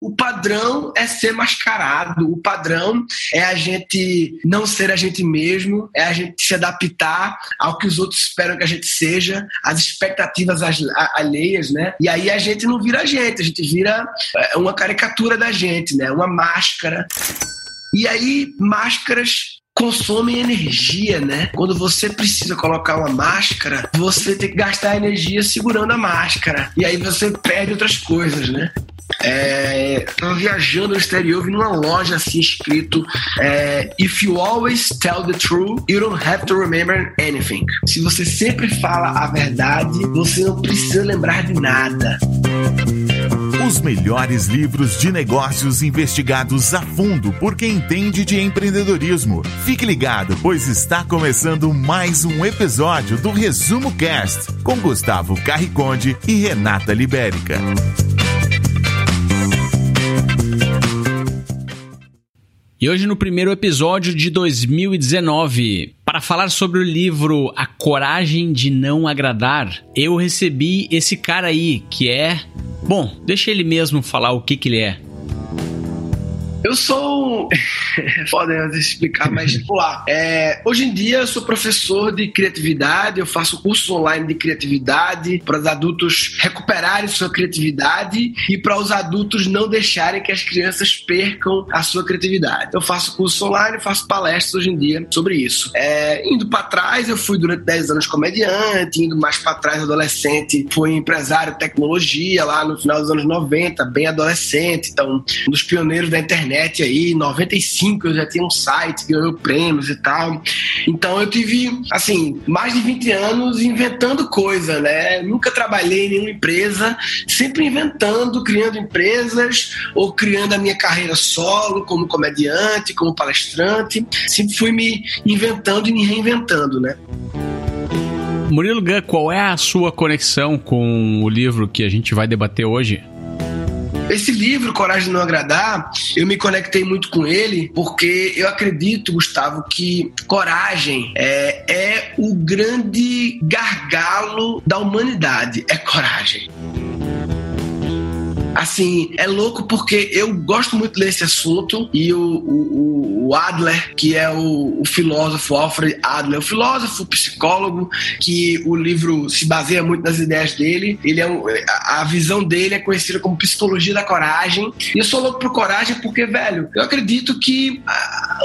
O padrão é ser mascarado, o padrão é a gente não ser a gente mesmo, é a gente se adaptar ao que os outros esperam que a gente seja, às expectativas alheias, né? E aí a gente não vira a gente, a gente vira é, uma caricatura da gente, né? Uma máscara. E aí, máscaras consomem energia, né? Quando você precisa colocar uma máscara, você tem que gastar energia segurando a máscara. E aí você perde outras coisas, né? É, tava viajando no exterior, vi numa loja assim escrito é, If you always tell the truth, you don't have to remember anything. Se você sempre fala a verdade, você não precisa lembrar de nada. Os melhores livros de negócios investigados a fundo por quem entende de empreendedorismo. Fique ligado, pois está começando mais um episódio do Resumo Cast com Gustavo Carriconde e Renata Libérica. E hoje, no primeiro episódio de 2019, para falar sobre o livro A Coragem de Não Agradar, eu recebi esse cara aí, que é. Bom, deixa ele mesmo falar o que, que ele é. Eu sou. Podem explicar, mas vamos lá. É, hoje em dia eu sou professor de criatividade, eu faço cursos online de criatividade para os adultos recuperarem sua criatividade e para os adultos não deixarem que as crianças percam a sua criatividade. Eu faço curso online, faço palestras hoje em dia sobre isso. É, indo para trás, eu fui durante 10 anos comediante, indo mais para trás, adolescente, fui empresário de tecnologia lá no final dos anos 90, bem adolescente, então um dos pioneiros da internet internet aí, em 95 eu já tinha um site, ganhou prêmios e tal. Então eu tive, assim, mais de 20 anos inventando coisa, né? Nunca trabalhei em nenhuma empresa, sempre inventando, criando empresas ou criando a minha carreira solo, como comediante, como palestrante. Sempre fui me inventando e me reinventando, né? Murilo Gun, qual é a sua conexão com o livro que a gente vai debater hoje? Esse livro, Coragem de Não Agradar, eu me conectei muito com ele porque eu acredito, Gustavo, que coragem é, é o grande gargalo da humanidade. É coragem. Assim, é louco porque eu gosto muito desse assunto e o, o, o Adler, que é o, o, filósofo Alfred Adler, o filósofo, psicólogo, que o livro se baseia muito nas ideias dele. Ele é um, a visão dele é conhecida como psicologia da coragem. E eu sou louco por coragem porque, velho, eu acredito que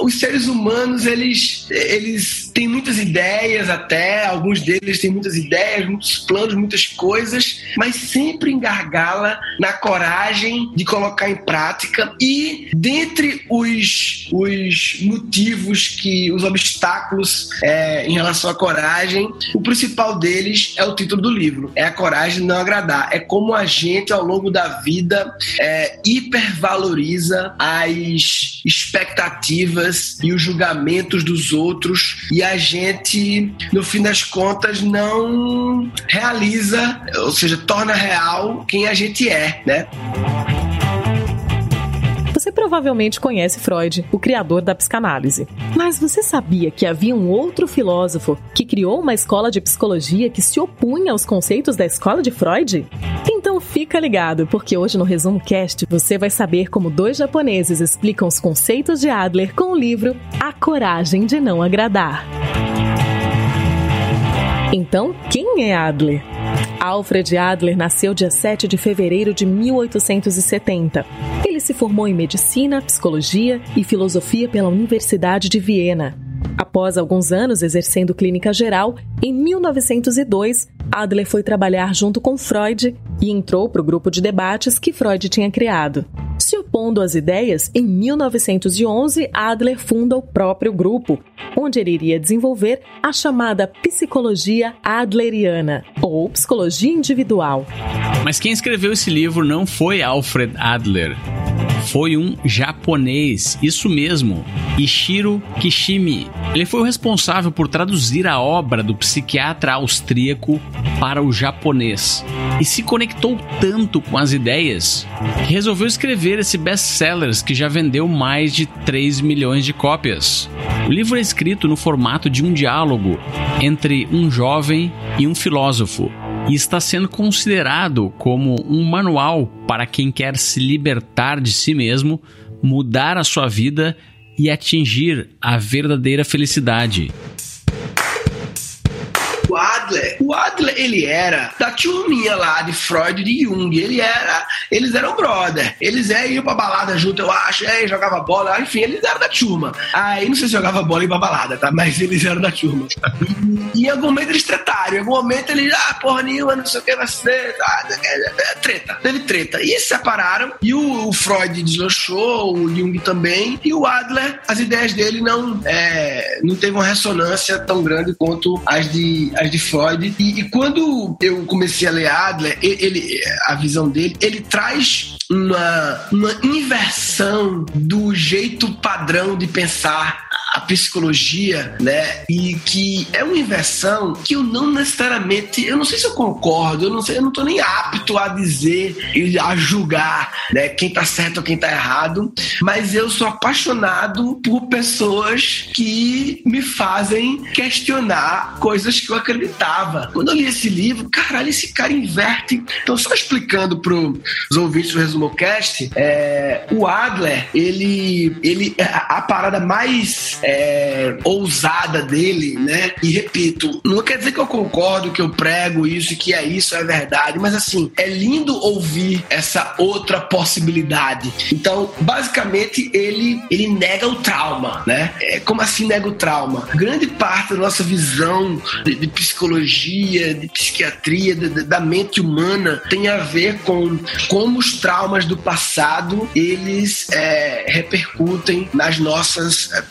os seres humanos eles, eles têm muitas ideias até, alguns deles têm muitas ideias, muitos planos, muitas coisas, mas sempre engargala na coragem de colocar em prática. E dentre os, os motivos que os obstáculos é, em relação à coragem, o principal deles é o título do livro, é a coragem não agradar, é como a gente ao longo da vida é, hipervaloriza as expectativas e os julgamentos dos outros e a gente no fim das contas não realiza, ou seja, torna real quem a gente é, né? Você provavelmente conhece Freud, o criador da psicanálise. Mas você sabia que havia um outro filósofo que criou uma escola de psicologia que se opunha aos conceitos da escola de Freud? Então fica ligado, porque hoje no Resumo Cast você vai saber como dois japoneses explicam os conceitos de Adler com o livro A Coragem de Não Agradar. Então, quem é Adler? Alfred Adler nasceu dia 7 de fevereiro de 1870. Ele se formou em medicina, psicologia e filosofia pela Universidade de Viena. Após alguns anos exercendo clínica geral, em 1902, Adler foi trabalhar junto com Freud e entrou para o grupo de debates que Freud tinha criado. Se opondo às ideias, em 1911, Adler funda o próprio grupo, onde ele iria desenvolver a chamada psicologia adleriana, ou psicologia individual. Mas quem escreveu esse livro não foi Alfred Adler. Foi um japonês, isso mesmo, Ishiro Kishimi. Ele foi o responsável por traduzir a obra do psiquiatra austríaco para o japonês e se conectou tanto com as ideias que resolveu escrever esse best-sellers que já vendeu mais de 3 milhões de cópias. O livro é escrito no formato de um diálogo entre um jovem e um filósofo. e está sendo considerado como um manual para quem quer se libertar de si mesmo, mudar a sua vida e atingir a verdadeira felicidade. Adler, o Adler, ele era da turminha lá de Freud e de Jung. Ele era, eles eram brother. Eles é, iam pra balada junto, eu acho, é, jogava bola, enfim, eles eram da turma. Aí não sei se jogava bola e pra balada, tá? Mas eles eram da turma. E, em algum momento eles tretaram. Em algum momento eles, ah, porra nenhuma, não sei o que vai ser. Ah, treta. Teve treta. E se separaram. E o, o, Freud deslanchou, o Jung também. E o Adler, as ideias dele não, é, não teve uma ressonância tão grande quanto as de, as de Freud Freud. E, e, quando eu comecei a ler Adler, ele, a visão dele, ele traz uma, uma inversão do jeito padrão de pensar a psicologia, né? E que é uma inversão que eu não necessariamente, eu não sei se eu concordo, eu não sei, eu não tô nem apto a dizer e a julgar, né, quem tá certo ou quem tá errado, mas eu sou apaixonado por pessoas que me fazem questionar coisas que eu acreditava. Quando eu li esse livro, caralho, esse cara inverte. Então, só explicando pros ouvintes do ResumoCast, é, o Adler, ele, ele, a, a parada mais é, ousada dele, né? E repito, não quer dizer que eu concordo, que eu prego isso que é isso, é verdade, mas assim, é lindo ouvir essa outra possibilidade. Então, basicamente, ele, ele nega o trauma, né? É, como assim nega o trauma? Grande parte da nossa visão de, de psicologia, de psiquiatria, de, de, da mente humana tem a ver com como os traumas do passado eles é, repercutem nas nossas é,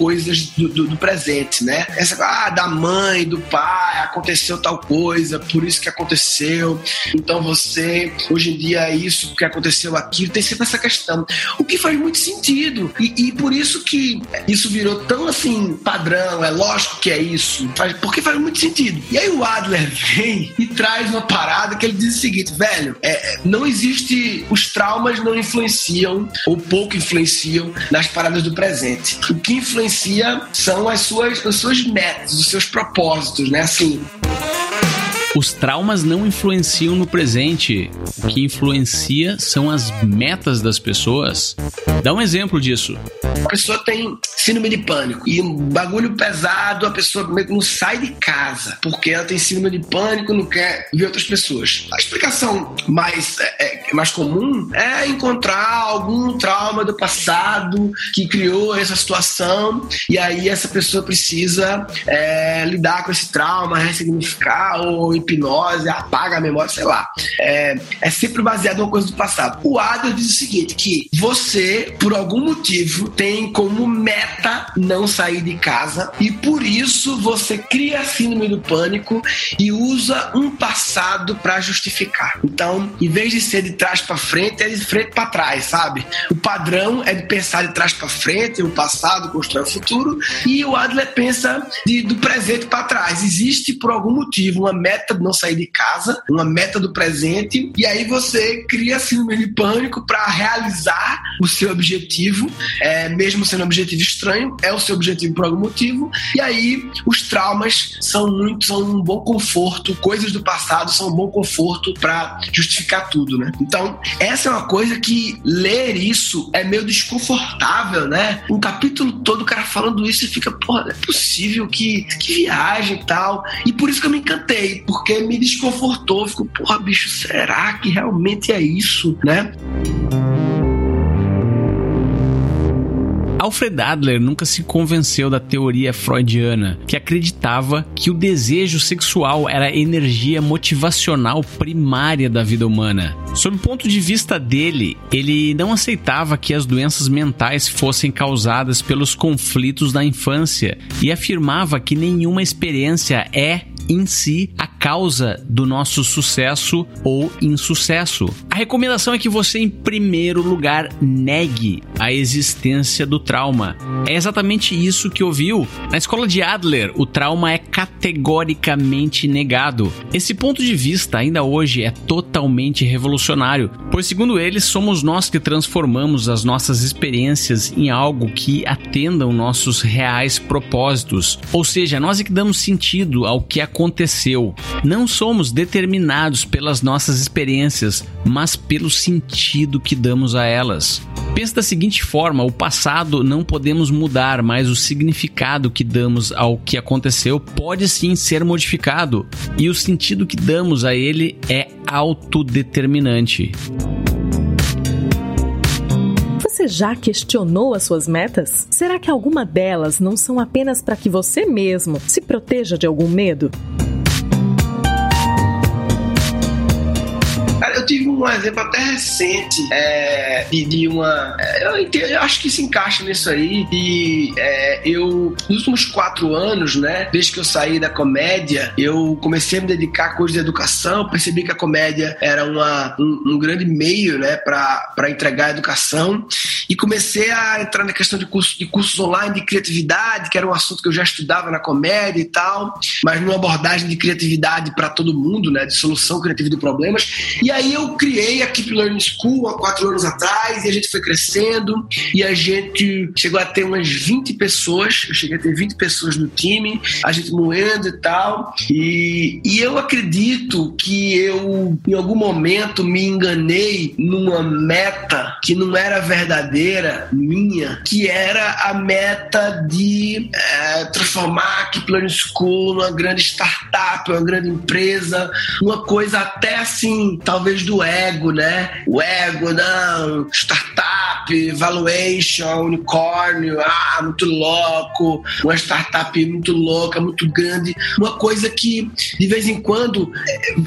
coisas do, do, do, presente, né? Essa ah, da mãe, do pai, aconteceu tal coisa, por isso que aconteceu. Então você, hoje em dia, é isso que aconteceu aquilo, tem sempre essa questão. O que faz muito sentido. E, e por isso que isso virou tão assim, padrão, é lógico que é isso. Faz, porque faz muito sentido. E aí o Adler vem e traz uma parada que ele diz o seguinte, velho, é, não existe. Os traumas não influenciam, ou pouco influenciam, nas paradas do presente. O que influencia são as suas, as suas metas, os seus propósitos, né? Assim. Os traumas não influenciam no presente. O que influencia são as metas das pessoas. Dá um exemplo disso. A pessoa tem síndrome de pânico e um bagulho pesado, a pessoa não sai de casa porque ela tem síndrome de pânico, não quer ver outras pessoas. A explicação mais, é, é, mais comum é encontrar algum trauma do passado que criou essa situação e aí essa pessoa precisa é, lidar com esse trauma, ressignificar ou hipnose, apaga a memória, sei lá. É, é sempre baseado em uma coisa do passado. O Adler diz o seguinte, que você, por algum motivo, tem como meta não sair de casa e por isso você cria a síndrome do pânico e usa um passado para justificar. Então, em vez de ser de trás para frente, é de frente para trás, sabe? O padrão é de pensar de trás para frente, o passado constrói o futuro e o Adler pensa de, do presente para trás. Existe por algum motivo uma meta meta de não sair de casa, uma meta do presente, e aí você cria síndrome de pânico para realizar o seu objetivo, é, mesmo sendo um objetivo estranho, é o seu objetivo por algum motivo, e aí os traumas são muito, são um bom conforto, coisas do passado são um bom conforto para justificar tudo, né? Então, essa é uma coisa que ler isso é meio desconfortável, né? Um capítulo todo o cara falando isso e fica, porra, não é possível que, que viagem e tal. E por isso que eu me encantei, porque me desconfortou. Fico, porra, bicho, será que realmente é isso, né? Alfred Adler nunca se convenceu da teoria freudiana, que acreditava que o desejo sexual era a energia motivacional primária da vida humana. Sob o ponto de vista dele, ele não aceitava que as doenças mentais fossem causadas pelos conflitos da infância e afirmava que nenhuma experiência é em si a causa do nosso sucesso ou insucesso. A recomendação é que você, em primeiro lugar, negue a existência do trauma. É exatamente isso que ouviu. Na escola de Adler, o trauma é categoricamente negado. Esse ponto de vista, ainda hoje, é totalmente revolucionário, pois, segundo eles, somos nós que transformamos as nossas experiências em algo que atendam nossos reais propósitos. Ou seja, nós é que damos sentido ao que aconteceu. Não somos determinados pelas nossas experiências, mas pelo sentido que damos a elas. Pensa da seguinte forma: o passado não podemos mudar, mas o significado que damos ao que aconteceu pode sim ser modificado, e o sentido que damos a ele é autodeterminante. Você já questionou as suas metas? Será que alguma delas não são apenas para que você mesmo se proteja de algum medo? Eu tive um exemplo até recente é, de, de, uma. É, eu, entendo, eu, acho que se encaixa nisso aí. E é, eu, nos últimos quatro anos, né, desde que eu saí da comédia, eu comecei a me dedicar a coisas de educação. Percebi que a comédia era uma, um, um grande meio, né, para entregar educação. E comecei a entrar na questão de, curso, de cursos online de criatividade, que era um assunto que eu já estudava na comédia e tal, mas numa abordagem de criatividade para todo mundo, né, de solução criativa de problemas. E aí eu criei a Keep Learning School há quatro anos atrás e a gente foi crescendo e a gente chegou a ter umas 20 pessoas. Eu cheguei a ter 20 pessoas no time, a gente moendo e tal. E, e eu acredito que eu, em algum momento, me enganei numa meta que não era verdadeira minha, que era a meta de é, transformar a Learning School numa grande startup, uma grande empresa, uma coisa até assim, talvez do ego, né? O ego, não, startup, valuation, unicórnio, ah, muito louco, uma startup muito louca, muito grande, uma coisa que de vez em quando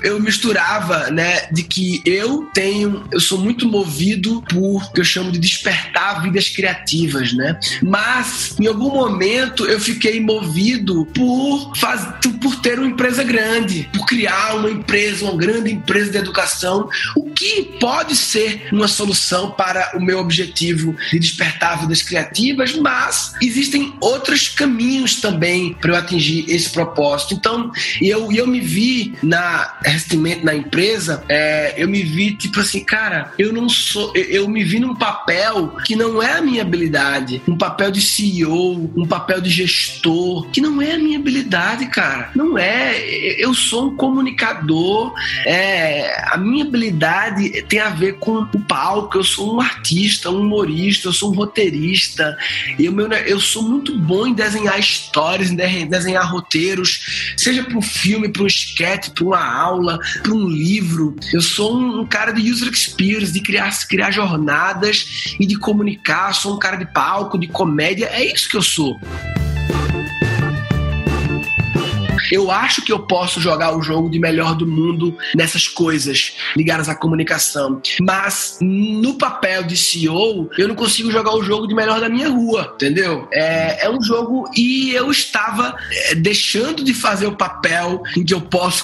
eu misturava, né, de que eu tenho, eu sou muito movido por que eu chamo de despertar vidas criativas, né? Mas em algum momento eu fiquei movido por faz, por ter uma empresa grande, por criar uma empresa, uma grande empresa de educação o que pode ser uma solução para o meu objetivo de despertar vidas criativas, mas existem outros caminhos também para eu atingir esse propósito. Então, eu, eu me vi na recentemente na empresa, é, eu me vi tipo assim, cara, eu não sou, eu, eu me vi num papel que não é a minha habilidade, um papel de CEO, um papel de gestor, que não é a minha habilidade, cara. Não é. Eu sou um comunicador, é, a minha habilidade tem a ver com o palco. Eu sou um artista, um humorista, eu sou um roteirista. Eu, meu, eu sou muito bom em desenhar histórias, em desenhar roteiros, seja para um filme, para um sketch, para uma aula, para um livro. Eu sou um, um, cara de user experience, de criar, criar jornadas e de comunicar. Sou um cara de palco, de comédia. É isso que eu sou. Eu acho que eu posso jogar o jogo de melhor do mundo nessas coisas ligadas à comunicação. Mas no papel de CEO, eu não consigo jogar o jogo de melhor da minha rua, entendeu? É, é um jogo e eu estava é, deixando de fazer o papel em que eu posso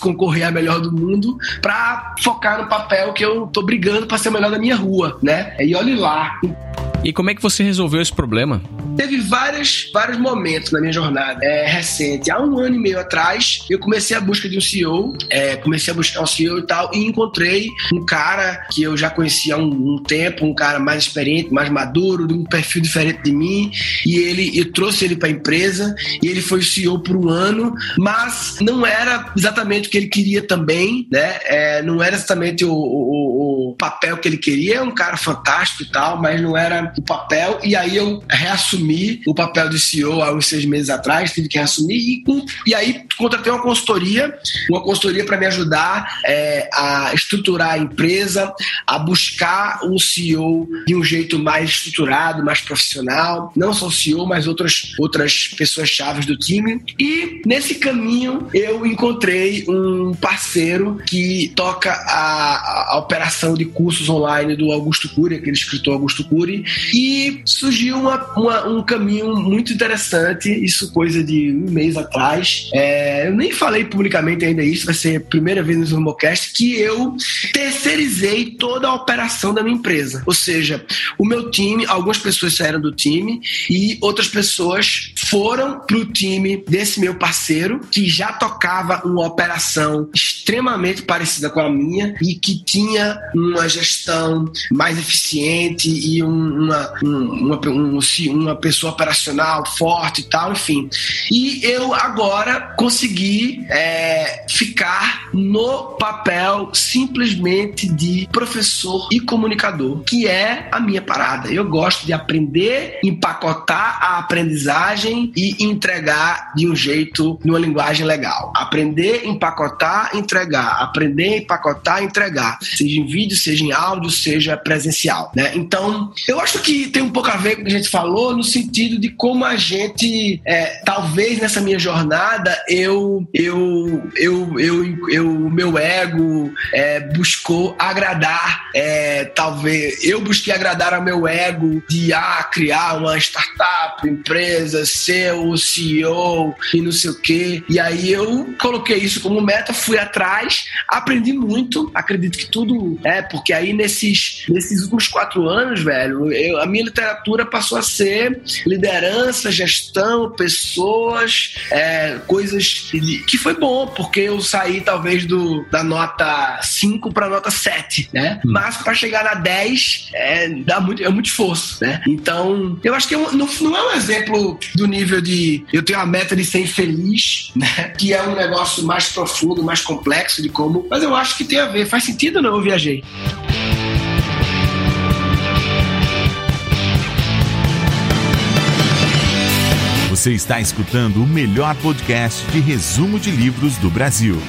concorrer a melhor do mundo para focar no papel que eu tô brigando para ser o melhor da minha rua, né? E olhe lá. E como é que você resolveu esse problema? Teve vários, vários momentos na minha jornada é, recente. Há um ano e meio atrás, eu comecei a busca de um CEO, é, comecei a buscar um CEO e tal, e encontrei um cara que eu já conhecia há um, um, tempo, um cara mais experiente, mais maduro, de um perfil diferente de mim, e ele, eu trouxe ele para a empresa, e ele foi o CEO por um ano, mas não era exatamente o que ele queria também, né? É, não era exatamente o, o, o papel que ele queria, é um cara fantástico e tal, mas não era o papel, e aí eu reassumi o papel de CEO há uns seis meses atrás, tive que assumir e, e aí contratei uma consultoria, uma consultoria para me ajudar é, a estruturar a empresa, a buscar um CEO de um jeito mais estruturado, mais profissional, não só o CEO, mas outras, outras pessoas chaves do time. E nesse caminho eu encontrei um parceiro que toca a, a operação de cursos online do Augusto Cury, aquele escritor Augusto Cury, e surgiu uma, uma, um caminho muito interessante, isso coisa de um mês atrás. É, eu nem falei publicamente ainda isso, vai ser a primeira vez no Zumocast que eu terceirizei toda a operação da minha empresa. Ou seja, o meu time, algumas pessoas saíram do time e outras pessoas foram para o time desse meu parceiro que já tocava uma operação extremamente parecida com a minha e que tinha uma gestão mais eficiente e uma, uma, um, uma pessoa operacional forte e tal, enfim. E eu agora consegui é, ficar no papel simplesmente de professor e comunicador, que é a minha parada. Eu gosto de aprender, empacotar a aprendizagem e entregar de um jeito, numa linguagem legal. Aprender, empacotar, entregar. Aprender, empacotar, entregar. Seja em vídeo, seja em áudio, seja presencial. Né? Então, eu acho que tem um pouco a ver com o que a gente falou, no sentido de como a gente, é, talvez nessa minha jornada, eu, eu, eu, eu, eu meu ego é, buscou agradar, é, talvez, eu busquei agradar ao meu ego de ah, criar uma startup, empresa, ser o CEO e não sei o quê. E aí eu coloquei isso como meta, fui atrás, aprendi muito, acredito que tudo é, porque aí nesses, nesses últimos quatro anos, velho, eu, a minha literatura passou a ser liderança, gestão, pessoas, é, coisas que foi bom, porque eu saí talvez do, da nota 5 para nota 7, né? Hum. Mas para chegar na 10 é, dá muito, é muito esforço, né? Então, eu acho que não, não é um exemplo do nível de eu tenho a meta de ser infeliz, né? Que é um negócio mais profundo, mais complexo de como, mas eu acho que tem a ver. Faz sentido ou não? Eu viajei. Você está escutando o melhor podcast de resumo de livros do Brasil.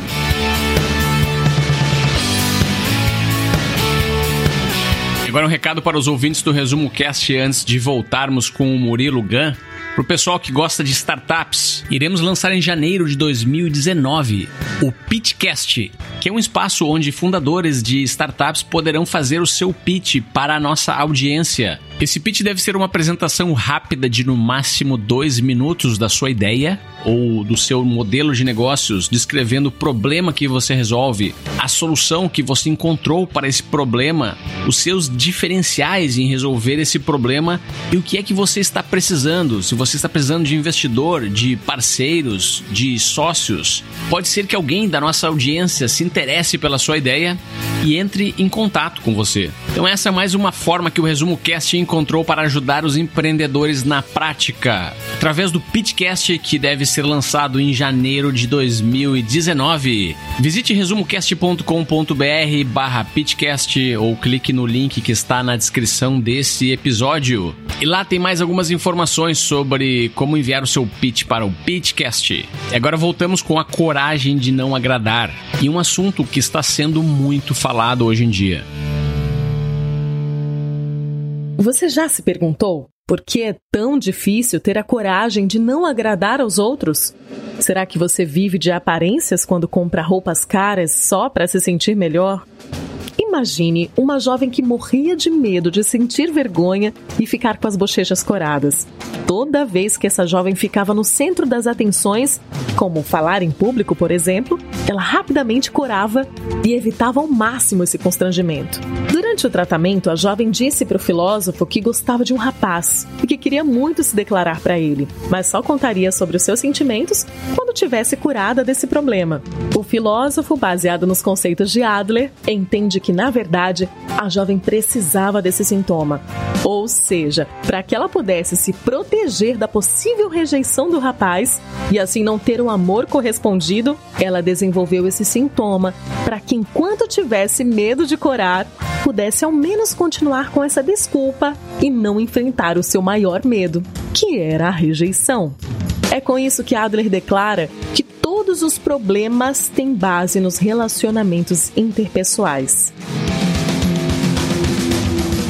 Agora um recado para os ouvintes do Resumo Cast antes de voltarmos com o Murilo Gun. Para o pessoal que gosta de startups, iremos lançar em janeiro de 2019 o Pitchcast, que é um espaço onde fundadores de startups poderão fazer o seu pitch para a nossa audiência. Esse pitch deve ser uma apresentação rápida de no máximo dois minutos da sua ideia ou do seu modelo de negócios, descrevendo o problema que você resolve, a solução que você encontrou para esse problema, os seus diferenciais em resolver esse problema e o que é que você está precisando. Se você está precisando de investidor, de parceiros, de sócios, pode ser que alguém da nossa audiência se interesse pela sua ideia e entre em contato com você. Então essa é mais uma forma que o Resumo Cast encontrou para ajudar os empreendedores na prática, através do Pitcast que deve ser lançado em janeiro de 2019. Visite resumocast.com.br barra pitcast ou clique no link que está na descrição desse episódio. E lá tem mais algumas informações sobre como enviar o seu pitch para o Pitcast. E agora voltamos com a coragem de não agradar e um assunto que está sendo muito falado hoje em dia. Você já se perguntou por que é tão difícil ter a coragem de não agradar aos outros? Será que você vive de aparências quando compra roupas caras só para se sentir melhor? Imagine uma jovem que morria de medo de sentir vergonha e ficar com as bochechas coradas. Toda vez que essa jovem ficava no centro das atenções, como falar em público, por exemplo, ela rapidamente corava e evitava ao máximo esse constrangimento. Durante o tratamento, a jovem disse para o filósofo que gostava de um rapaz e que queria muito se declarar para ele, mas só contaria sobre os seus sentimentos quando tivesse curada desse problema. O filósofo, baseado nos conceitos de Adler, entende que na verdade, a jovem precisava desse sintoma. Ou seja, para que ela pudesse se proteger da possível rejeição do rapaz e assim não ter um amor correspondido, ela desenvolveu esse sintoma para que, enquanto tivesse medo de corar, pudesse ao menos continuar com essa desculpa e não enfrentar o seu maior medo, que era a rejeição. É com isso que Adler declara que todos os problemas têm base nos relacionamentos interpessoais.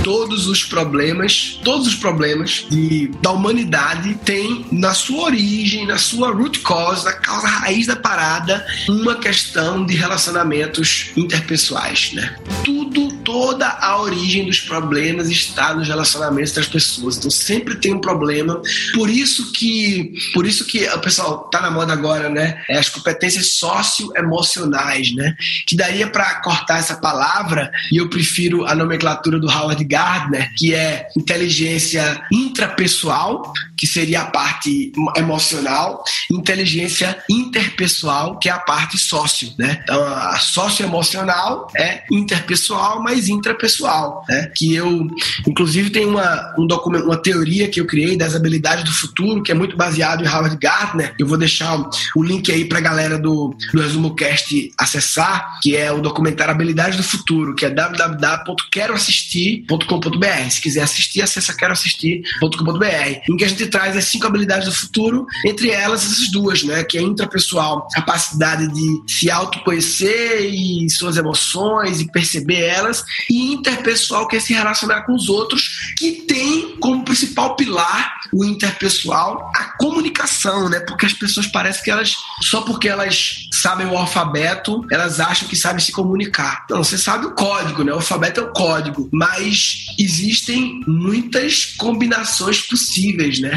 Todos os problemas, todos os problemas de, da humanidade têm na sua origem, na sua root cause, na causa raiz da parada, uma questão de relacionamentos interpessoais, né? Tudo, toda a origem dos problemas está nos relacionamentos das pessoas. Então sempre tem um problema. Por isso que, por isso que o pessoal tá na moda agora, né? É as competências socioemocionais, né? Que daria para cortar essa palavra e eu prefiro a nomenclatura do Howard Gardner, que é inteligência intrapessoal, que seria a parte emocional, inteligência interpessoal, que é a parte sócio, né? Então, a socioemocional é interpessoal, mas intrapessoal, né? Que eu, inclusive, tem uma, um documento, uma teoria que eu criei das habilidades do futuro, que é muito baseado em Howard Gardner. Eu vou deixar o link aí pra galera do, do Resumo Cast acessar, que é o documentário Habilidades do Futuro, que é www.queroassistir.com.br. Se quiser assistir, acessa queroassistir.com.br. Em que a gente traz as cinco habilidades do futuro, entre elas essas duas, né? Que é intrapessoal, capacidade de se autoconhecer e suas emoções e perceber elas, e interpessoal, que é se relacionar com os outros, que tem como principal pilar o interpessoal a comunicação, né? Porque as pessoas parecem que elas, só porque elas sabem o alfabeto, elas acham que sabem se comunicar. Não, você sabe o código, né? O alfabeto é o código, mas existem muitas combinações possíveis, né?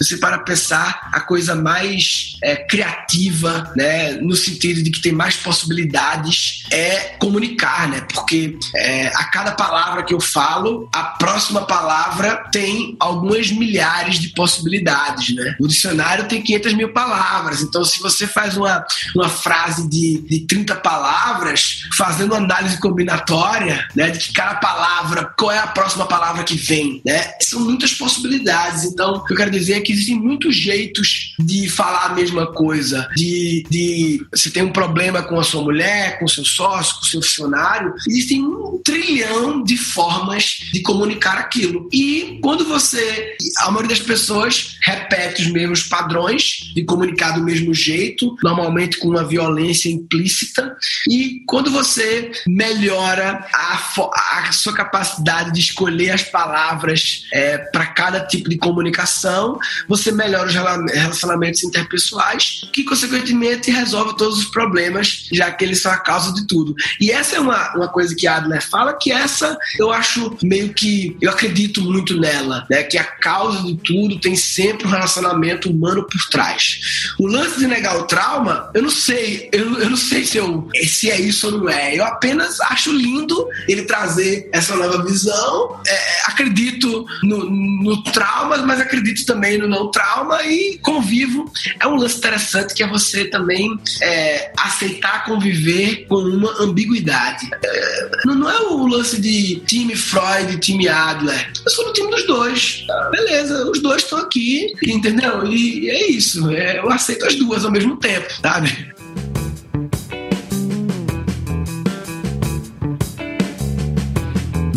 você para pensar a coisa mais é, criativa, né, no sentido de que tem mais possibilidades, é comunicar, né? Porque é, a cada palavra que eu falo, a próxima palavra tem algumas milhares de possibilidades, né? O dicionário tem 500 mil palavras, então se você faz uma, uma frase de, de 30 palavras, fazendo análise combinatória, né, de que cada palavra, qual é a próxima palavra que vem, né? São muitas possibilidades. Então, o que eu quero dizer é que existem muitos jeitos de falar a mesma coisa. De, de você tem um problema com a sua mulher, com o seu sócio, com o seu funcionário. Existem um trilhão de formas de comunicar aquilo. E quando você. A maioria das pessoas repete os mesmos padrões de comunicar do mesmo jeito, normalmente com uma violência implícita. E quando você melhora a, a sua capacidade de escolher as palavras é, para cada tipo de comunicação, você melhora os relacionamentos interpessoais, que consequentemente resolve todos os problemas, já que eles são a causa de tudo. E essa é uma, uma coisa que Adler fala, que essa eu acho meio que. Eu acredito muito nela, né? Que a causa de tudo tem sempre um relacionamento humano por trás. O lance de negar o trauma, eu não sei, eu, eu não sei se, eu, se é isso ou não é. Eu apenas acho lindo ele trazer essa nova visão. É, acredito no, no trauma, mas acredito também no não trauma e convivo. É um lance interessante que é você também é, aceitar conviver com uma ambiguidade. É, não é o lance de time Freud e time Adler. Eu sou do time dos dois. Ah, beleza, os dois estão aqui, entendeu? E é isso. É, eu aceito as duas ao mesmo tempo, sabe?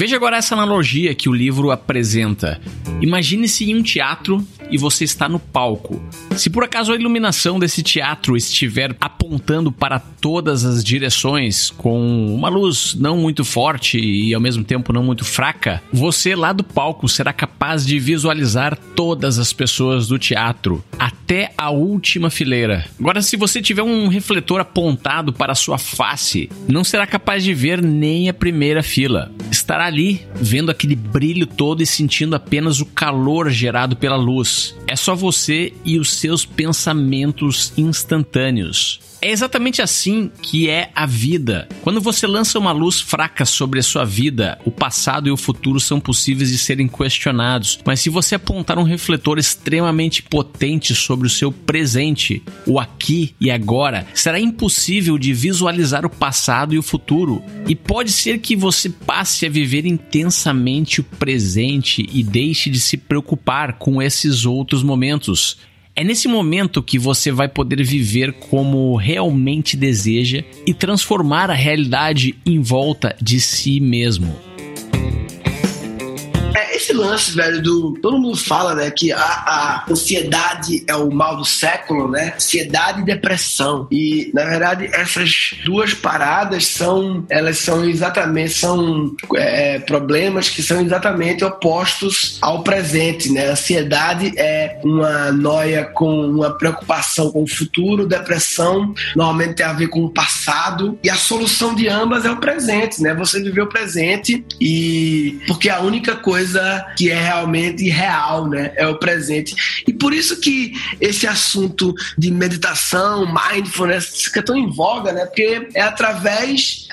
Veja agora essa analogia que o livro apresenta. Imagine-se em um teatro e você está no palco. Se por acaso a iluminação desse teatro estiver apontando para todas as direções com uma luz não muito forte e ao mesmo tempo não muito fraca, você lá do palco será capaz de visualizar todas as pessoas do teatro até a última fileira. Agora, se você tiver um refletor apontado para sua face, não será capaz de ver nem a primeira fila. Estará ali vendo aquele brilho todo e sentindo apenas o calor gerado pela luz. É só você e os seus pensamentos instantâneos. É exatamente assim que é a vida. Quando você lança uma luz fraca sobre a sua vida, o passado e o futuro são possíveis de serem questionados. Mas se você apontar um refletor extremamente potente sobre o seu presente, o aqui e agora, será impossível de visualizar o passado e o futuro. E pode ser que você passe a viver intensamente o presente e deixe de se preocupar com esses outros momentos. É nesse momento que você vai poder viver como realmente deseja e transformar a realidade em volta de si mesmo. Esse lance, velho, do. Todo mundo fala, né, que a, a ansiedade é o mal do século, né? Ansiedade e depressão. E, na verdade, essas duas paradas são. Elas são exatamente. São é, problemas que são exatamente opostos ao presente, né? Ansiedade é uma noia com uma preocupação com o futuro, depressão normalmente tem a ver com o passado, e a solução de ambas é o presente, né? Você viver o presente e porque a única coisa que é realmente real, né, é o presente. E por isso que esse assunto de meditação, mindfulness, fica tão em voga, né? Porque é através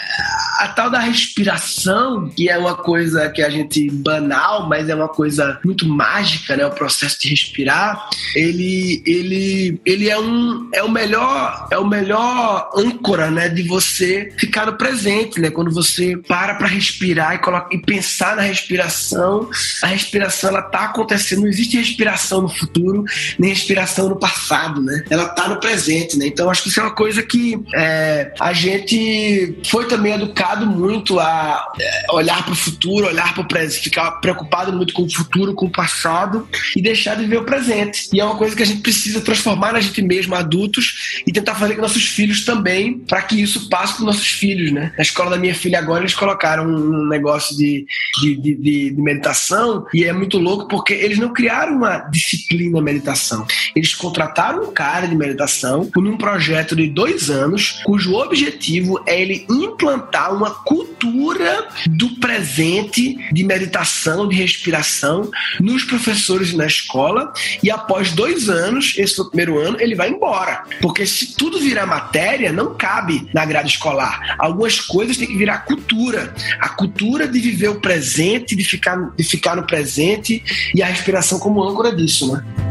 a tal da respiração, que é uma coisa que a gente banal, mas é uma coisa muito mágica, né? O processo de respirar, ele ele ele é um é o melhor é o melhor âncora, né, de você ficar no presente, né? Quando você para para respirar e coloca e pensar na respiração, a respiração ela tá acontecendo, não existe respiração no futuro, nem respiração no passado, né? Ela tá no presente, né? Então acho que isso é uma coisa que é, a gente foi também educado muito a é, olhar para o futuro, olhar para o presente, ficar preocupado muito com o futuro, com o passado e deixar de ver o presente. E é uma coisa que a gente precisa transformar na gente mesmo, adultos, e tentar fazer com nossos filhos também, para que isso passe para nossos filhos, né? Na escola da minha filha agora eles colocaram um negócio de, de, de, de, de meditação e é muito louco porque eles não criaram uma disciplina meditação. Eles contrataram um cara de meditação num projeto de dois anos, cujo objetivo é ele implantar uma cultura do presente de meditação, de respiração nos professores na escola e após dois anos, esse foi o primeiro ano, ele vai embora. Porque se tudo virar matéria, não cabe na grade escolar. Algumas coisas têm que virar cultura. A cultura de viver o presente, de ficar, de ficar no presente e a respiração como âncora disso, né?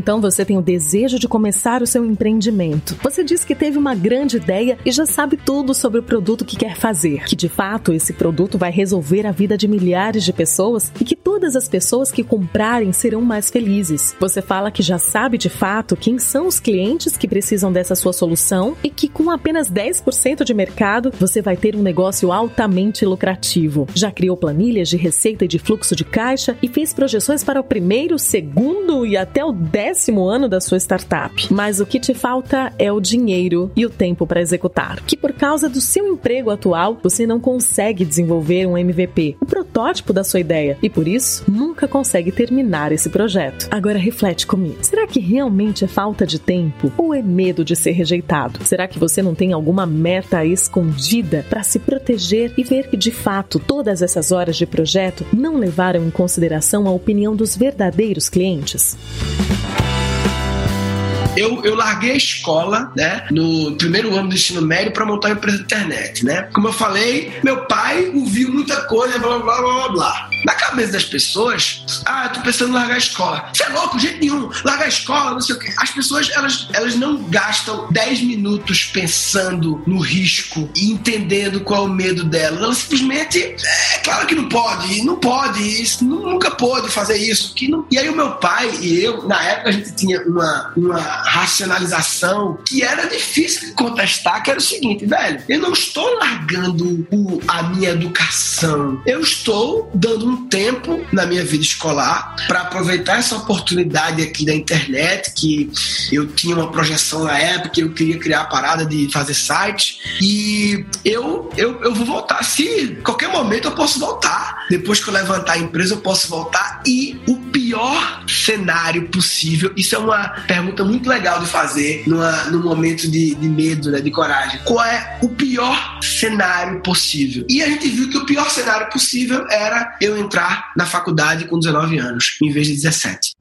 Então você tem o desejo de começar o seu empreendimento. Você diz que teve uma grande ideia e já sabe tudo sobre o produto que quer fazer, que de fato esse produto vai resolver a vida de milhares de pessoas e que todas as pessoas que comprarem serão mais felizes. Você fala que já sabe de fato quem são os clientes que precisam dessa sua solução e que com apenas 10% de mercado você vai ter um negócio altamente lucrativo. Já criou planilhas de receita e de fluxo de caixa e fez projeções para o primeiro, segundo e até o décimo décimo ano da sua startup. Mas o que te falta é o dinheiro e o tempo para executar. Que por causa do seu emprego atual, você não consegue desenvolver um MVP, o protótipo da sua ideia, e por isso nunca consegue terminar esse projeto. Agora reflete comigo. Será que realmente é falta de tempo ou é medo de ser rejeitado? Será que você não tem alguma meta escondida para se proteger e ver que de fato todas essas horas de projeto não levaram em consideração a opinião dos verdadeiros clientes? Eu, eu larguei a escola, né, no primeiro ano do ensino médio para montar uma empresa de internet, né? Como eu falei, meu pai ouviu muita coisa, blá blá blá blá blá. Na cabeça das pessoas, ah, eu tô pensando em largar a escola. Você é louco, de jeito nenhum. Largar a escola, não sei o quê. As pessoas, elas, elas não gastam 10 minutos pensando no risco e entendendo qual é o medo delas. Elas simplesmente, é claro que não pode, não pode, isso, nunca pôde fazer isso. Que não... E aí o meu pai e eu, na época a gente tinha uma, uma racionalização que era difícil de contestar, que era o seguinte, velho, eu não estou largando o, a minha educação, eu estou dando um tempo na minha vida escolar para aproveitar essa oportunidade aqui da internet, que eu tinha uma projeção na época, eu queria criar a parada de fazer site, e eu, eu, eu vou voltar. Se qualquer momento eu posso voltar. Depois que eu levantar a empresa, eu posso voltar. E o pior cenário possível, isso é uma pergunta muito legal de fazer numa, num momento de, de medo, né, de coragem. Qual é o pior cenário possível? E a gente viu que o pior cenário possível era eu entrar na faculdade com 19 anos, em vez de 17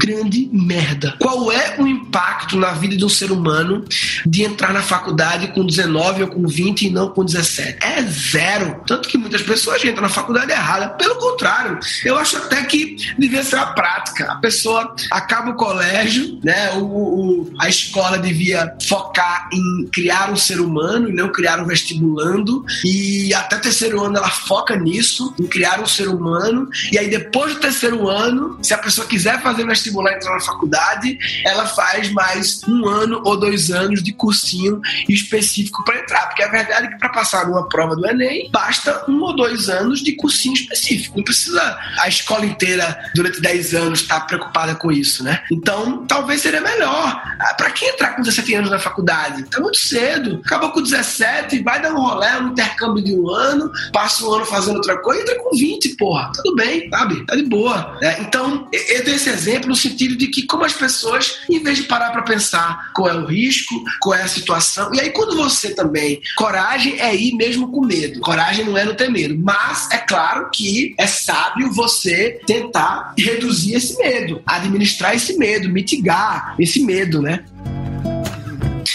grande merda. Qual é o impacto na vida de um ser humano de entrar na faculdade com 19 ou com 20 e não com 17? É zero. Tanto que muitas pessoas entram na faculdade errada. Pelo contrário, eu acho até que devia ser a prática. A pessoa acaba o colégio, né? O, o, a escola devia focar em criar um ser humano e não criar um vestibulando. E até terceiro ano ela foca nisso, em criar um ser humano. E aí depois do terceiro ano, se a pessoa quiser fazer vestibular entrar na faculdade, ela faz faz mais um ano ou dois anos de cursinho específico para entrar. Porque a verdade é que para passar numa prova do Enem, basta um ou dois anos de cursinho específico. Não precisa a escola inteira, durante 10 anos, estar tá preocupada com isso, né? Então, talvez seria melhor. Ah, para quem entrar com 17 anos na faculdade? Tá muito cedo. Acabou com 17, vai dar um rolê, um intercâmbio de um ano, passa um ano fazendo outra coisa, entra com 20, porra. Tudo bem, sabe? Tá de boa. Né? Então, eu dei esse exemplo no sentido de que, como as pessoas, em vez de parar para pensar qual é o risco, qual é a situação, e aí quando você também. Coragem é ir mesmo com medo. Coragem não é não ter medo. Mas é claro que é sábio você tentar reduzir esse medo, administrar esse medo, mitigar esse medo, né?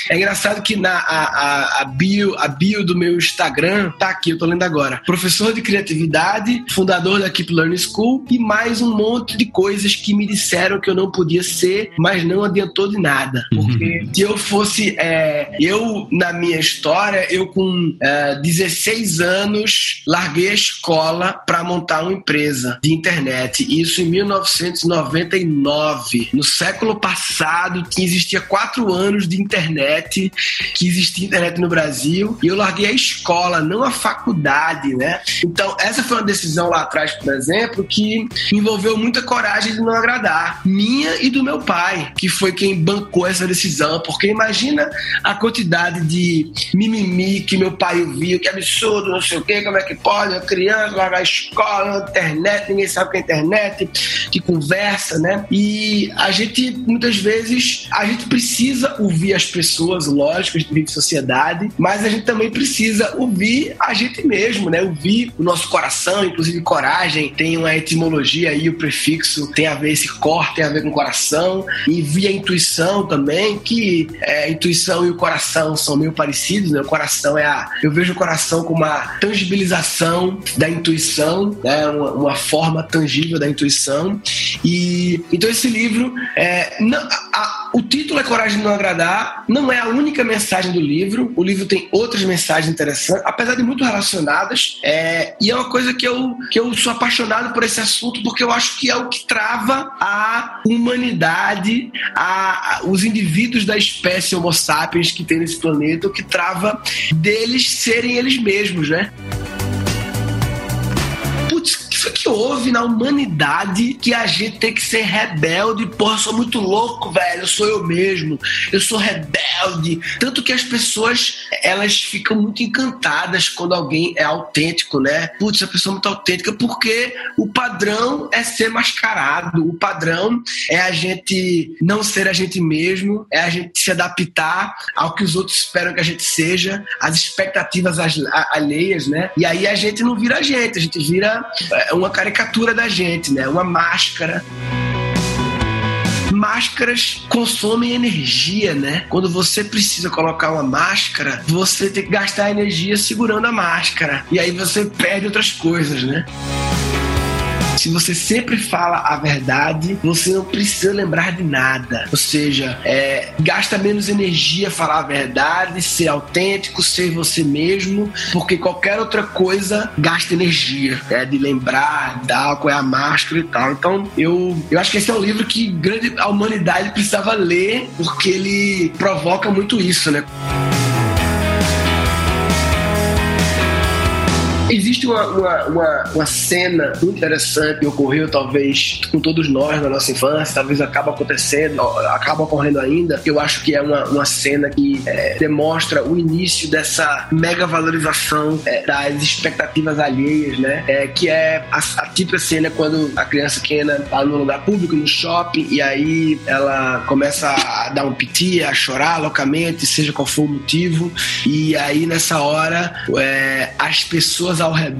É engraçado que na a, a, a, bio, a bio do meu Instagram tá aqui, eu tô lendo agora. Professor de criatividade, fundador da Keep Learning School e mais um monte de coisas que me disseram que eu não podia ser, mas não adiantou de nada. Porque uhum. se eu fosse, é, eu na minha história, eu com é, 16 anos larguei a escola para montar uma empresa de internet. Isso em 1999. No século passado, existia quatro anos de internet internet, que existia internet no Brasil, e eu larguei a escola, não a faculdade, né? Então, essa foi uma decisão lá atrás, por exemplo, que envolveu muita coragem de não agradar, minha e do meu pai, que foi quem bancou essa decisão, porque imagina a quantidade de mimimi que meu pai ouviu, que absurdo, não sei o quê, como é que pode, uma criança largar a escola, internet, ninguém sabe o que é internet, que conversa, né? E a gente, muitas vezes, a gente precisa ouvir as pessoas pessoas, lógico, a gente sociedade, mas a gente também precisa ouvir a gente mesmo, né? Ouvir o nosso coração, inclusive coragem, tem uma etimologia aí, o prefixo tem a ver, esse cor tem a ver com coração, e via intuição também, que é, a intuição e o coração são meio parecidos, né? O coração é a. Eu vejo o coração como uma tangibilização da intuição, né? Uma, uma forma tangível da intuição. E então esse livro, é, não, a, o título é Coragem de Não Agradar, não é a única mensagem do livro. O livro tem outras mensagens interessantes, apesar de muito relacionadas. É, e é uma coisa que eu, que eu sou apaixonado por esse assunto, porque eu acho que é o que trava a humanidade, a, a os indivíduos da espécie Homo sapiens que tem nesse planeta, o que trava deles serem eles mesmos, né? Foi que houve na humanidade que a gente tem que ser rebelde? Porra, eu sou muito louco, velho. Eu sou eu mesmo. Eu sou rebelde. Tanto que as pessoas, elas ficam muito encantadas quando alguém é autêntico, né? Putz, a pessoa é muito autêntica, porque o padrão é ser mascarado. O padrão é a gente não ser a gente mesmo, é a gente se adaptar ao que os outros esperam que a gente seja, as expectativas alheias, né? E aí a gente não vira a gente, a gente vira é, uma caricatura da gente, né? Uma máscara máscaras consomem energia, né? Quando você precisa colocar uma máscara, você tem que gastar energia segurando a máscara. E aí você perde outras coisas, né? Se você sempre fala a verdade, você não precisa lembrar de nada. Ou seja, é, gasta menos energia falar a verdade, ser autêntico, ser você mesmo, porque qualquer outra coisa gasta energia, é de lembrar, tal, qual é a máscara e tal. Então, eu, eu acho que esse é um livro que grande, a humanidade precisava ler, porque ele provoca muito isso, né? Existe uma, uma, uma, uma, cena interessante que ocorreu, talvez, com todos nós na nossa infância, talvez acaba acontecendo, acaba ocorrendo ainda. Eu acho que é uma, uma cena que é, demonstra o início dessa mega valorização é, das expectativas alheias, né? É, que é a, a típica cena quando a criança pequena tá num lugar público, no shopping, e aí ela começa a dar um piti, a chorar loucamente, seja qual for o motivo, e aí nessa hora é, as pessoas ao redor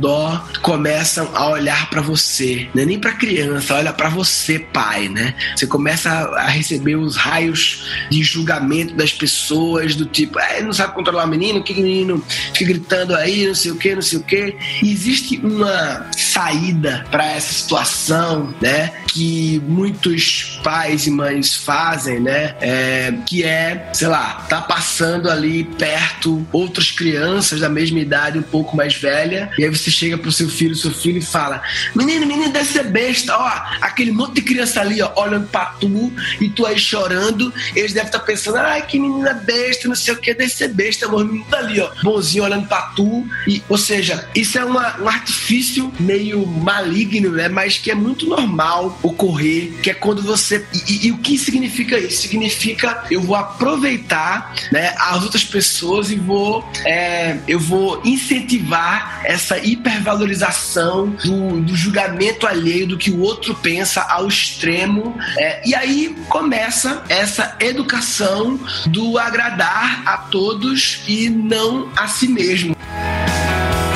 começam a olhar para você, não é nem para criança, olha para você, pai, né? Você começa a receber os raios de julgamento das pessoas do tipo, é, não sabe controlar o menino, que menino fica gritando aí, não sei o que, não sei o que. existe uma saída para essa situação, né? que muitos pais e mães fazem, né? É, que é, sei lá, tá passando ali perto outras crianças da mesma idade, um pouco mais velha, e aí você chega pro seu filho, seu filho e fala: Menino, menino, deve ser besta, ó, aquele monte de criança ali, ó, olhando pra tu e tu aí chorando, eles devem estar tá pensando: ai, que menina besta, não sei o que, deve ser besta, o menino tá ali, ó, bonzinho olhando pra tu, e, ou seja, isso é uma, um artifício meio maligno, né? Mas que é muito normal ocorrer, que é quando você. E, e, e o que significa isso? Significa eu vou aproveitar né, as outras pessoas e vou. É, eu vou incentivar essa hipervalorização do, do, julgamento alheio do que o outro pensa ao extremo. É, e aí começa essa educação do agradar a todos e não a si mesmo.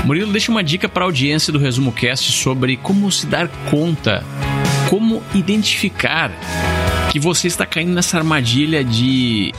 Murilo, deixa uma dica para a audiência do Resumo Cast sobre como se dar conta, como identificar que você está caindo nessa armadilha de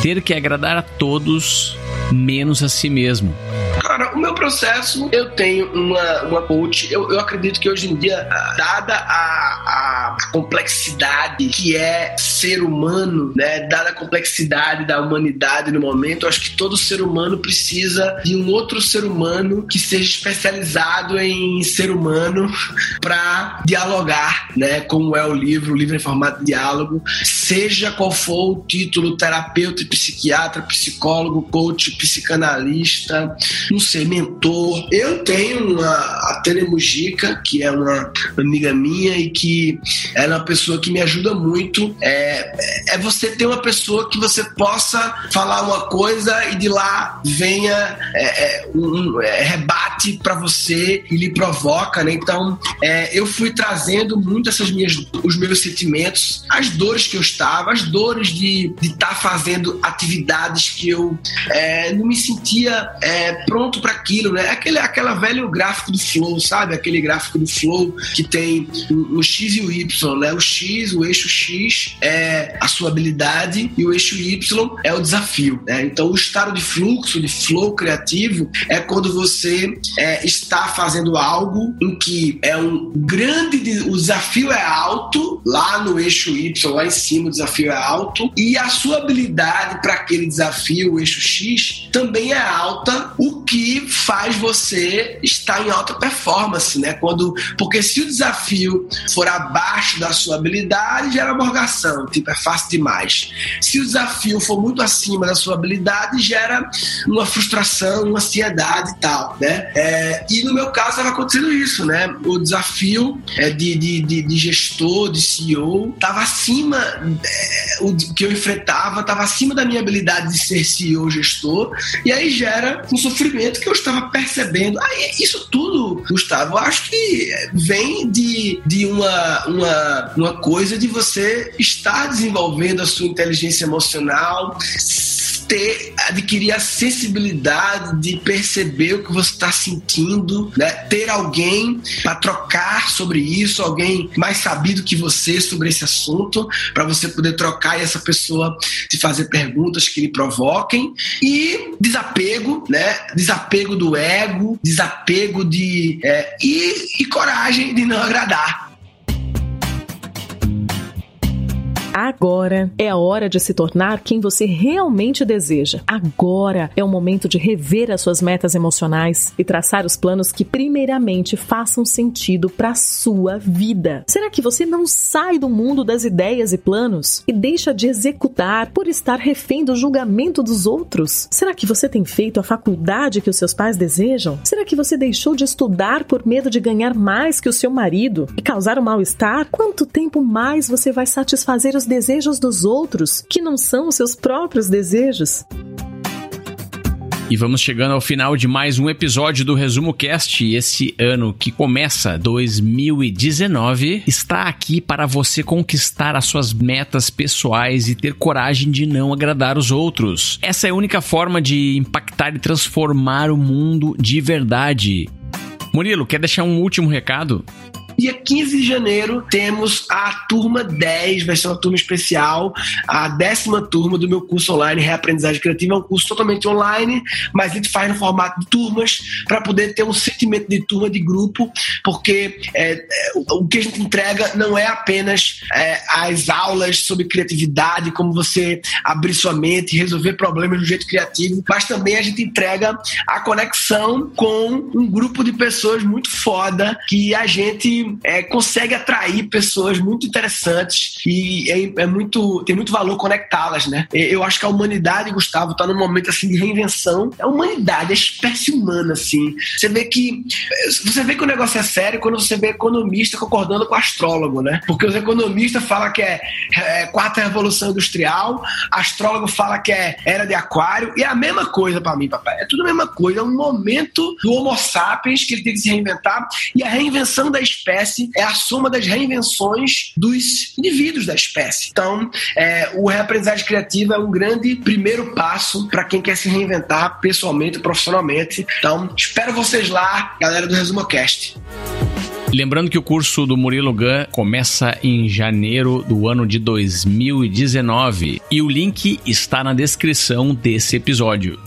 ter que agradar a todos menos a si mesmo. Cara, o meu processo, eu tenho uma, uma coach. Eu, eu acredito que hoje em dia, dada a, a, complexidade que é ser humano, né? Dada a complexidade da humanidade no momento, eu acho que todo ser humano precisa de um outro ser humano que seja especializado em ser humano para dialogar, né? Como é o livro, o livro em formato de diálogo, seja qual for o título, terapeuta, psiquiatra, psicólogo, coach, psicanalista, não sei, mentor. Eu tenho uma, a Tânia Mujica, que é uma amiga minha e que ela é uma pessoa que me ajuda muito. É, é você ter uma pessoa que você possa falar uma coisa e de lá venha é, é um é, rebate para você e lhe provoca, né? Então, é, eu fui trazendo muito essas minhas, os meus sentimentos, as dores que eu estava, as dores de estar tá fazendo atividades que eu é, não me sentia pronto para aquilo, né? Aquele, aquela velho gráfico do flow, sabe? Aquele gráfico do flow que tem o X e o Y, né? O X, o eixo X é a sua habilidade e o eixo Y é o desafio, né? Então, o estado de fluxo, de flow criativo é quando você é, está fazendo algo em que é um grande, o desafio é alto, lá no eixo Y, lá em cima o desafio é alto e a sua habilidade para aquele desafio, o eixo X, também é alta, o que faz você estar em alta performance, né? Quando, porque se o desafio for abaixo da sua habilidade, gera morgação, tipo, é fácil demais. Se o desafio for muito acima da sua habilidade, gera uma frustração, uma ansiedade e tal, né? É, e no meu caso estava acontecendo isso, né? O desafio é, de, de, de, de gestor, de CEO, estava acima, é, o que eu enfrentava estava acima da minha habilidade de ser CEO, gestor, e aí gera um sofrimento que eu estava percebendo. Aí, isso tudo, Gustavo, eu acho que vem de, de uma, uma, uma coisa de você estar desenvolvendo a sua inteligência emocional, ter, adquirir a sensibilidade de perceber o que você está sentindo, né? ter alguém para trocar sobre isso, alguém mais sabido que você sobre esse assunto, para você poder trocar e essa pessoa te fazer perguntas que lhe provoquem e desapego, né? Desapego do ego, desapego de é, e, e coragem de não agradar. Agora é a hora de se tornar quem você realmente deseja. Agora é o momento de rever as suas metas emocionais e traçar os planos que primeiramente façam sentido para sua vida. Será que você não sai do mundo das ideias e planos e deixa de executar por estar refém do julgamento dos outros? Será que você tem feito a faculdade que os seus pais desejam? Será que você deixou de estudar por medo de ganhar mais que o seu marido e causar um mal-estar? Quanto tempo mais você vai satisfazer os desejos dos outros, que não são os seus próprios desejos. E vamos chegando ao final de mais um episódio do Resumo Cast. Esse ano que começa 2019 está aqui para você conquistar as suas metas pessoais e ter coragem de não agradar os outros. Essa é a única forma de impactar e transformar o mundo de verdade. Murilo, quer deixar um último recado? Dia 15 de janeiro temos a turma 10, vai ser uma turma especial, a décima turma do meu curso online Reaprendizagem Criativa. É um curso totalmente online, mas a gente faz no formato de turmas para poder ter um sentimento de turma, de grupo, porque é, é, o que a gente entrega não é apenas é, as aulas sobre criatividade, como você abrir sua mente, resolver problemas do jeito criativo, mas também a gente entrega a conexão com um grupo de pessoas muito foda que a gente é, consegue atrair pessoas muito interessantes e é, é muito tem muito valor conectá-las, né? Eu acho que a humanidade, Gustavo, está num momento assim de reinvenção. A humanidade, a espécie humana, assim. Você vê que você vê que o negócio é sério quando você vê economista concordando com astrólogo, né? Porque os economistas falam que é, é quarta revolução industrial, astrólogo fala que é era de aquário e é a mesma coisa para mim, papai. É tudo a mesma coisa. É um momento do Homo sapiens que ele tem que se reinventar e a reinvenção da espécie é a soma das reinvenções dos indivíduos da espécie. Então, é, o reaprendizagem criativa é um grande primeiro passo para quem quer se reinventar pessoalmente e profissionalmente. Então, espero vocês lá, galera do Resumo Cast. Lembrando que o curso do Murilo Gun começa em janeiro do ano de 2019 e o link está na descrição desse episódio.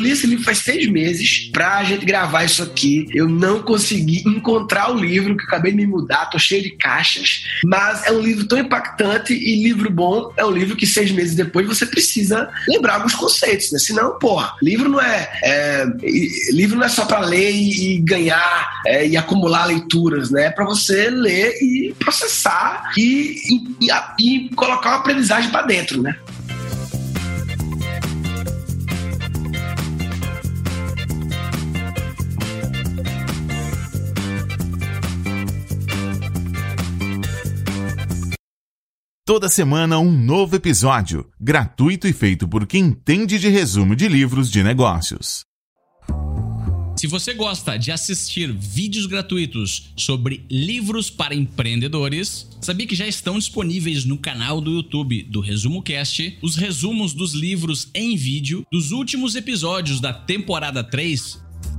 Li esse livro faz seis meses pra gente gravar isso aqui. Eu não consegui encontrar o livro, que acabei de me mudar, tô cheio de caixas. Mas é um livro tão impactante e livro bom é um livro que seis meses depois você precisa lembrar alguns conceitos, né? Senão, porra, livro não é, é livro não é só para ler e, e ganhar é, e acumular leituras, né? É para você ler e processar e, e, e colocar uma aprendizagem para dentro, né? Toda semana um novo episódio, gratuito e feito por quem entende de resumo de livros de negócios. Se você gosta de assistir vídeos gratuitos sobre livros para empreendedores, sabia que já estão disponíveis no canal do YouTube do Resumo Cast os resumos dos livros em vídeo dos últimos episódios da temporada 3